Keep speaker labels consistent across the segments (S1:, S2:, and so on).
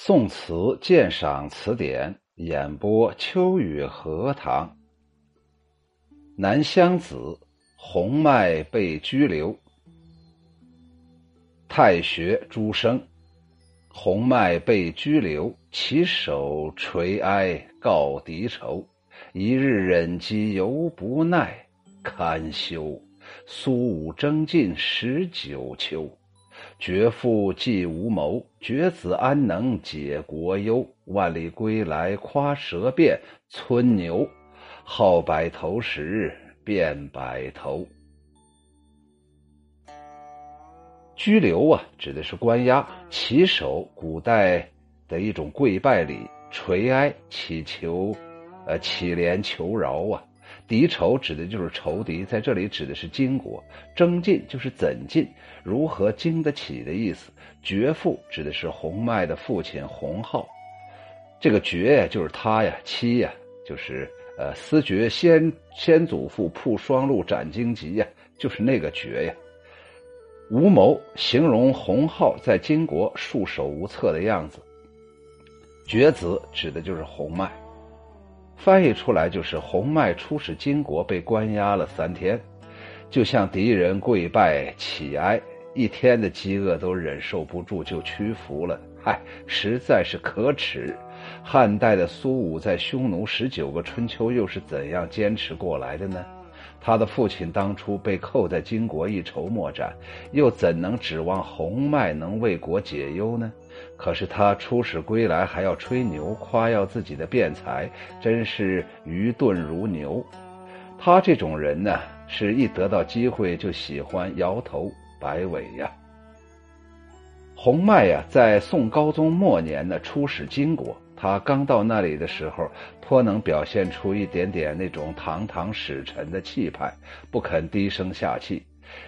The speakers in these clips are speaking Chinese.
S1: 宋词鉴赏词典演播：秋雨荷塘。南乡子，洪迈被拘留。太学诸生，洪迈被拘留，其手垂哀告敌仇。一日忍饥犹不耐，堪休。苏武征进十九秋。绝父既无谋，绝子安能解国忧？万里归来夸舌辩，村牛好百头时变百头。拘留啊，指的是关押；起手，古代的一种跪拜礼，垂哀祈求，呃，乞怜求饶啊。敌仇指的就是仇敌，在这里指的是金国。征进就是怎进，如何经得起的意思。绝父指的是洪迈的父亲洪浩，这个绝呀就是他呀，妻呀就是呃思绝先先祖父铺双路斩荆棘呀，就是那个绝呀。无谋形容洪浩在金国束手无策的样子。绝子指的就是洪迈。翻译出来就是洪迈出使金国，被关押了三天，就向敌人跪拜乞哀，一天的饥饿都忍受不住，就屈服了。嗨，实在是可耻！汉代的苏武在匈奴十九个春秋又是怎样坚持过来的呢？他的父亲当初被扣在金国，一筹莫展，又怎能指望洪迈能为国解忧呢？可是他出使归来还要吹牛夸耀自己的辩才，真是愚钝如牛。他这种人呢，是一得到机会就喜欢摇头摆尾呀。洪迈呀，在宋高宗末年呢，出使金国。他刚到那里的时候，颇能表现出一点点那种堂堂使臣的气派，不肯低声下气。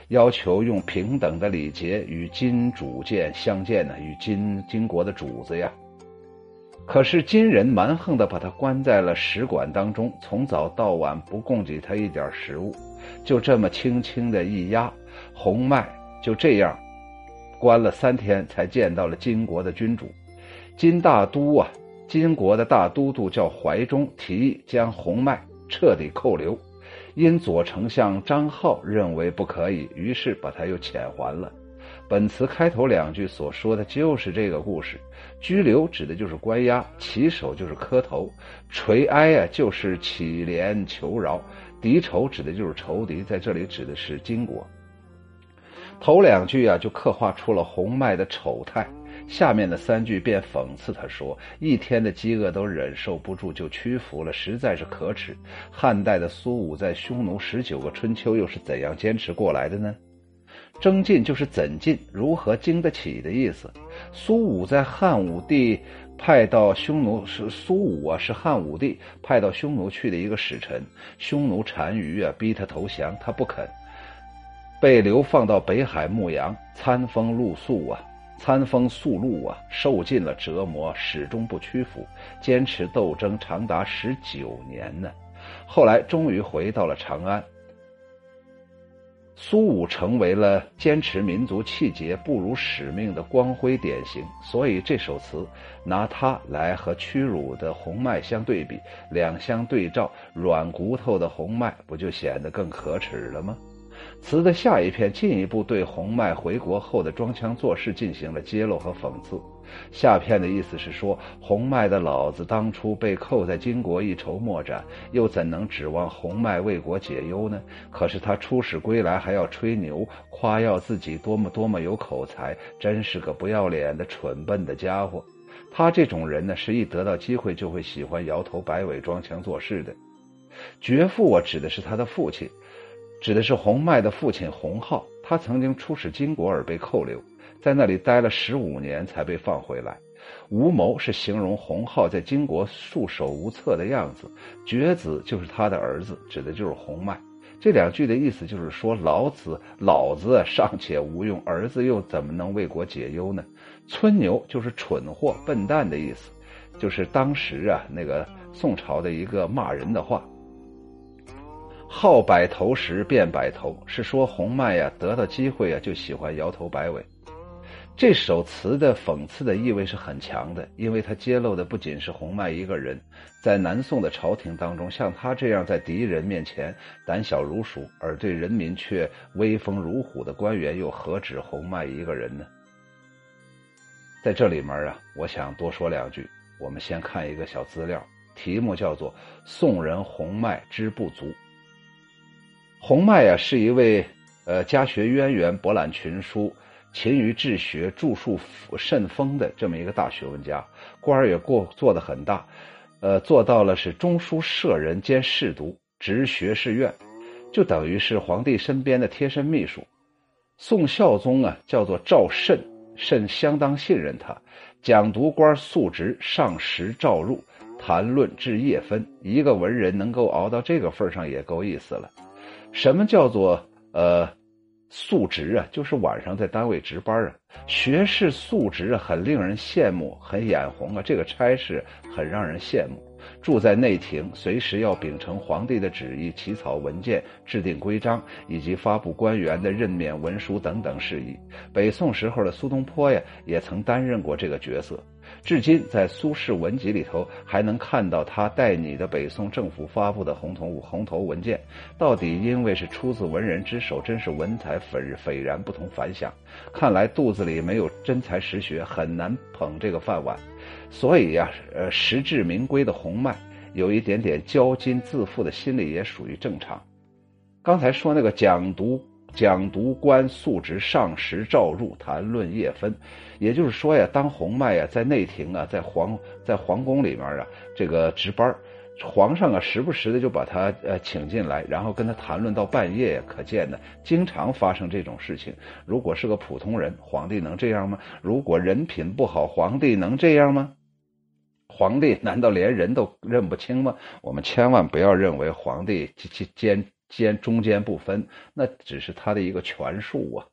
S1: 要求用平等的礼节与金主见相见呢，与金金国的主子呀。可是金人蛮横的把他关在了使馆当中，从早到晚不供给他一点食物，就这么轻轻的一压，洪迈就这样关了三天，才见到了金国的君主。金大都啊，金国的大都督叫怀忠，提议将洪迈彻底扣留。因左丞相张浩认为不可以，于是把他又遣还了。本词开头两句所说的就是这个故事。拘留指的就是关押，起手就是磕头，垂哀啊就是乞怜求饶，敌仇指的就是仇敌，在这里指的是金国。头两句啊就刻画出了洪迈的丑态。下面的三句便讽刺他说：“一天的饥饿都忍受不住，就屈服了，实在是可耻。”汉代的苏武在匈奴十九个春秋又是怎样坚持过来的呢？征进就是怎进，如何经得起的意思。苏武在汉武帝派到匈奴是苏武啊，是汉武帝派到匈奴去的一个使臣。匈奴单于啊，逼他投降，他不肯，被流放到北海牧羊，餐风露宿啊。餐风宿露啊，受尽了折磨，始终不屈服，坚持斗争长达十九年呢。后来终于回到了长安。苏武成为了坚持民族气节、不辱使命的光辉典型，所以这首词拿他来和屈辱的洪迈相对比，两相对照，软骨头的洪迈不就显得更可耻了吗？词的下一篇进一步对洪迈回国后的装腔作势进行了揭露和讽刺。下片的意思是说，洪迈的老子当初被扣在金国一筹莫展，又怎能指望洪迈为国解忧呢？可是他出使归来还要吹牛，夸耀自己多么多么有口才，真是个不要脸的蠢笨的家伙。他这种人呢，是一得到机会就会喜欢摇头摆尾、装腔作势的。绝父，我指的是他的父亲。指的是洪迈的父亲洪浩，他曾经出使金国而被扣留，在那里待了十五年才被放回来。无谋是形容洪浩在金国束手无策的样子，绝子就是他的儿子，指的就是洪迈。这两句的意思就是说，老子老子尚且无用，儿子又怎么能为国解忧呢？村牛就是蠢货、笨蛋的意思，就是当时啊那个宋朝的一个骂人的话。好摆头时变摆头，是说洪迈呀得到机会啊就喜欢摇头摆尾。这首词的讽刺的意味是很强的，因为它揭露的不仅是洪迈一个人，在南宋的朝廷当中，像他这样在敌人面前胆小如鼠，而对人民却威风如虎的官员，又何止洪迈一个人呢？在这里面啊，我想多说两句。我们先看一个小资料，题目叫做《宋人洪迈之不足》。洪迈啊，是一位呃家学渊源、博览群书。勤于治学、著述甚丰的这么一个大学问家，官儿也过做的很大，呃，做到了是中书舍人兼侍读，执学士院，就等于是皇帝身边的贴身秘书。宋孝宗啊，叫做赵慎，慎相当信任他，讲读官素职上时召入，谈论至夜分。一个文人能够熬到这个份上，也够意思了。什么叫做呃？素职啊，就是晚上在单位值班啊。学士素职啊，很令人羡慕，很眼红啊。这个差事很让人羡慕。住在内廷，随时要秉承皇帝的旨意，起草文件、制定规章，以及发布官员的任免文书等等事宜。北宋时候的苏东坡呀，也曾担任过这个角色。至今，在苏轼文集里头还能看到他代拟的北宋政府发布的红头红头文件。到底因为是出自文人之手，真是文采斐斐然不同凡响。看来肚子里没有真才实学，很难捧这个饭碗。所以呀，呃，实至名归的洪迈有一点点骄矜自负的心理，也属于正常。刚才说那个讲读。讲读官素直上时照入谈论夜分，也就是说呀，当洪迈呀在内廷啊，在皇在皇宫里面啊，这个值班，皇上啊时不时的就把他呃请进来，然后跟他谈论到半夜，可见呢，经常发生这种事情。如果是个普通人，皇帝能这样吗？如果人品不好，皇帝能这样吗？皇帝难道连人都认不清吗？我们千万不要认为皇帝兼兼。间中间不分，那只是他的一个权术啊。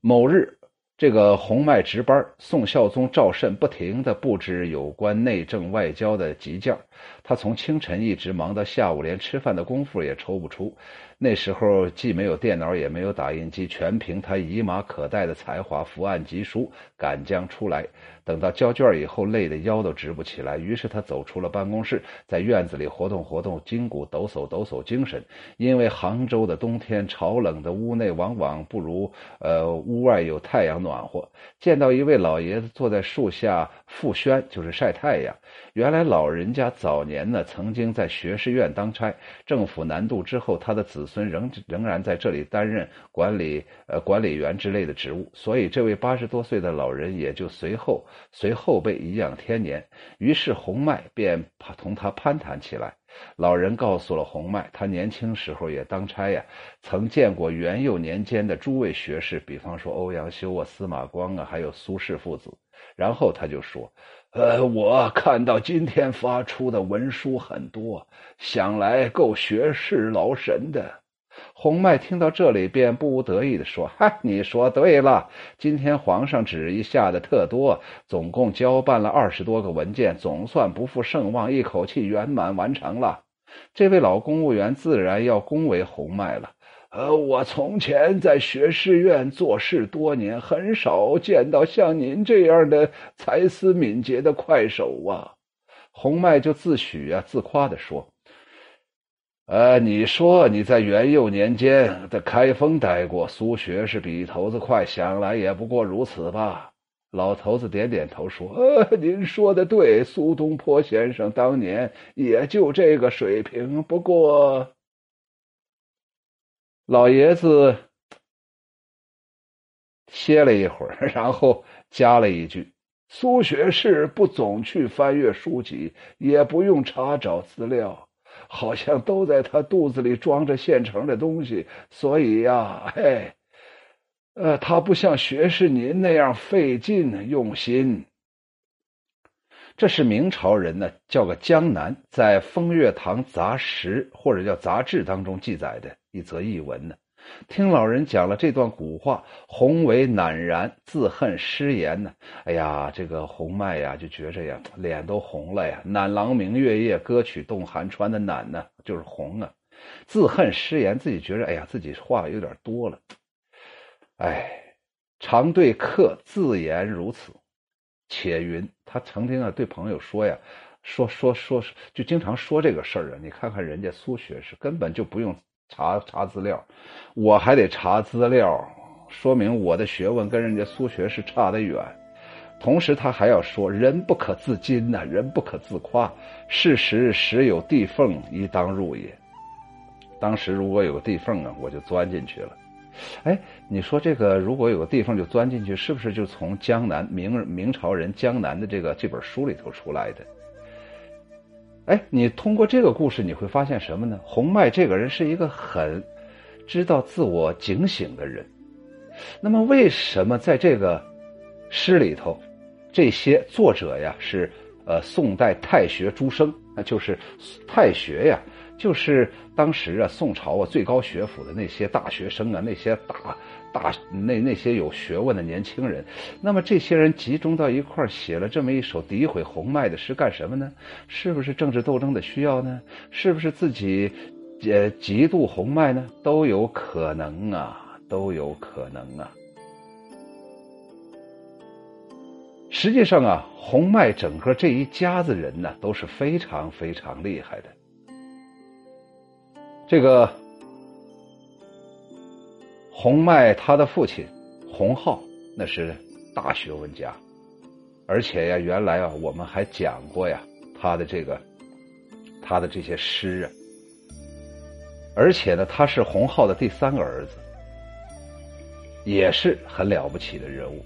S1: 某日，这个洪迈值班，宋孝宗赵慎不停的布置有关内政外交的急件，他从清晨一直忙到下午，连吃饭的功夫也抽不出。那时候既没有电脑，也没有打印机，全凭他以马可待的才华，伏案疾书，赶将出来。等到交卷以后，累得腰都直不起来。于是他走出了办公室，在院子里活动活动筋骨，抖擞抖擞精神。因为杭州的冬天潮冷的屋内往往不如呃屋外有太阳暖和。见到一位老爷子坐在树下复轩，就是晒太阳。原来老人家早年年呢，曾经在学士院当差，政府南渡之后，他的子孙仍仍然在这里担任管理呃管理员之类的职务，所以这位八十多岁的老人也就随后随后辈颐养天年。于是洪迈便同他攀谈起来。老人告诉了洪迈，他年轻时候也当差呀，曾见过元佑年间的诸位学士，比方说欧阳修啊、司马光啊，还有苏轼父子。然后他就说。呃，我看到今天发出的文书很多，想来够学士劳神的。洪迈听到这里，便不无得意地说：“嗨，你说对了，今天皇上旨意下的特多，总共交办了二十多个文件，总算不负盛望，一口气圆满完成了。”这位老公务员自然要恭维洪迈了。呃，我从前在学士院做事多年，很少见到像您这样的才思敏捷的快手啊。洪迈就自诩啊，自夸的说：“呃，你说你在元佑年间在开封待过，苏学士笔头子快，想来也不过如此吧？”老头子点点头说：“呃，您说的对，苏东坡先生当年也就这个水平，不过。”老爷子歇了一会儿，然后加了一句：“苏学士不总去翻阅书籍，也不用查找资料，好像都在他肚子里装着现成的东西，所以呀，嘿，呃，他不像学士您那样费劲用心。”这是明朝人呢，叫个江南在《风月堂杂识》或者叫杂志当中记载的。一则译文呢，听老人讲了这段古话，洪为赧然，自恨失言呢。哎呀，这个洪迈呀，就觉着呀，脸都红了呀。赧郎明月夜，歌曲动寒川的赧呢，就是红啊。自恨失言，自己觉着，哎呀，自己话有点多了。哎，常对客自言如此，且云他曾经啊对朋友说呀，说说说就经常说这个事儿啊。你看看人家苏学士根本就不用查查资料，我还得查资料，说明我的学问跟人家苏学士差得远。同时他还要说，人不可自矜呐，人不可自夸。事实时有地缝，宜当入也。当时如果有个地缝啊，我就钻进去了。哎，你说这个如果有个地缝就钻进去，是不是就从江南明明朝人江南的这个这本书里头出来的？哎，你通过这个故事你会发现什么呢？洪迈这个人是一个很知道自我警醒的人。那么为什么在这个诗里头，这些作者呀是呃宋代太学诸生，那就是太学呀？就是当时啊，宋朝啊最高学府的那些大学生啊，那些大大那那些有学问的年轻人，那么这些人集中到一块儿写了这么一首诋毁洪迈的诗，干什么呢？是不是政治斗争的需要呢？是不是自己呃嫉妒洪迈呢？都有可能啊，都有可能啊。实际上啊，洪迈整个这一家子人呢，都是非常非常厉害的。这个洪迈，他的父亲洪浩那是大学问家，而且呀，原来啊，我们还讲过呀，他的这个他的这些诗啊，而且呢，他是洪浩的第三个儿子，也是很了不起的人物。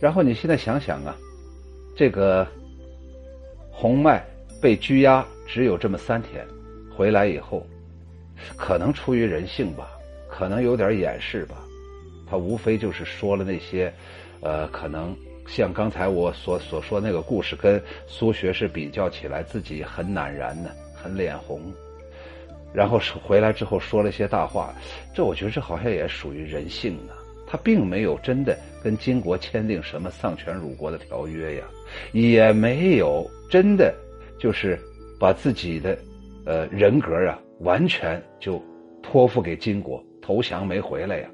S1: 然后你现在想想啊，这个洪迈被拘押只有这么三天，回来以后。可能出于人性吧，可能有点掩饰吧，他无非就是说了那些，呃，可能像刚才我所所说那个故事，跟苏学士比较起来，自己很赧然呢，很脸红，然后回来之后说了些大话，这我觉得这好像也属于人性呢。他并没有真的跟金国签订什么丧权辱国的条约呀，也没有真的就是把自己的呃人格啊。完全就托付给金国投降没回来呀？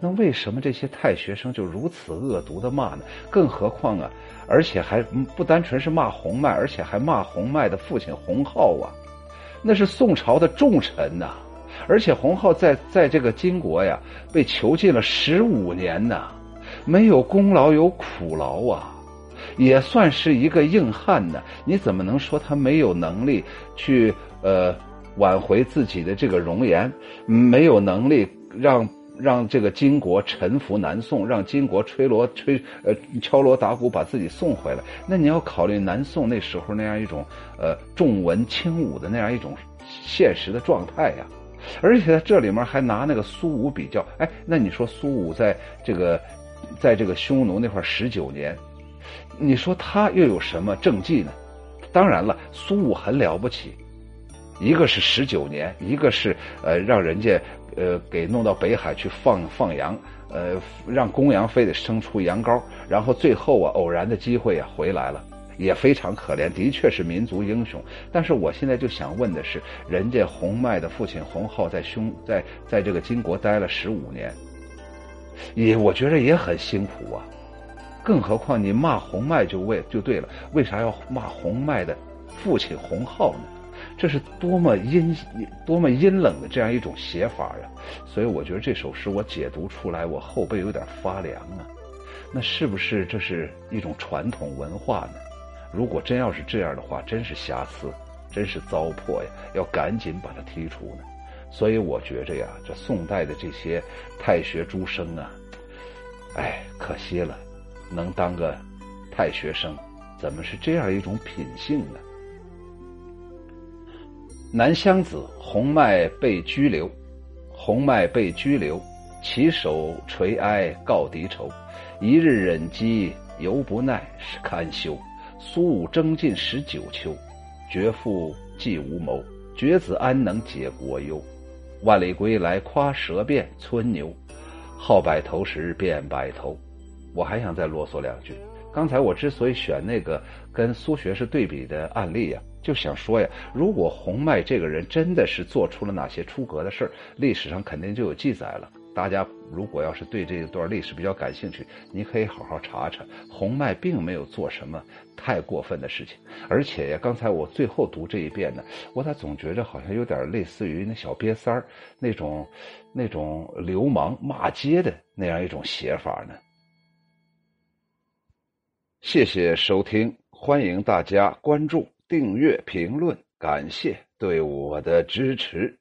S1: 那为什么这些太学生就如此恶毒的骂呢？更何况啊，而且还不单纯是骂洪迈，而且还骂洪迈的父亲洪浩啊，那是宋朝的重臣呐！而且洪浩在在这个金国呀被囚禁了十五年呐，没有功劳有苦劳啊，也算是一个硬汉呢。你怎么能说他没有能力去呃？挽回自己的这个容颜，没有能力让让这个金国臣服南宋，让金国吹锣吹呃敲锣打鼓把自己送回来。那你要考虑南宋那时候那样一种呃重文轻武的那样一种现实的状态呀。而且在这里面还拿那个苏武比较，哎，那你说苏武在这个在这个匈奴那块十九年，你说他又有什么政绩呢？当然了，苏武很了不起。一个是十九年，一个是呃让人家呃给弄到北海去放放羊，呃让公羊非得生出羊羔，然后最后啊偶然的机会啊回来了，也非常可怜，的确是民族英雄。但是我现在就想问的是，人家洪迈的父亲洪浩在匈在在这个金国待了十五年，也我觉得也很辛苦啊，更何况你骂洪迈就为就对了，为啥要骂洪迈的父亲洪浩呢？这是多么阴、多么阴冷的这样一种写法呀！所以我觉得这首诗我解读出来，我后背有点发凉啊。那是不是这是一种传统文化呢？如果真要是这样的话，真是瑕疵，真是糟粕呀！要赶紧把它剔除呢。所以我觉着呀，这宋代的这些太学诸生啊，哎，可惜了，能当个太学生，怎么是这样一种品性呢？南乡子洪迈被拘留，洪迈被拘留，其手垂哀告敌仇。一日忍饥犹不耐，是堪休。苏武征进十九秋，绝父既无谋，绝子安能解国忧？万里归来夸舌辩，村牛号百头时变百头。我还想再啰嗦两句。刚才我之所以选那个跟苏学士对比的案例呀。就想说呀，如果洪迈这个人真的是做出了哪些出格的事儿，历史上肯定就有记载了。大家如果要是对这一段历史比较感兴趣，你可以好好查查，洪迈并没有做什么太过分的事情。而且呀，刚才我最后读这一遍呢，我咋总觉着好像有点类似于那小瘪三儿那种那种流氓骂街的那样一种写法呢？谢谢收听，欢迎大家关注、订阅、评论，感谢对我的支持。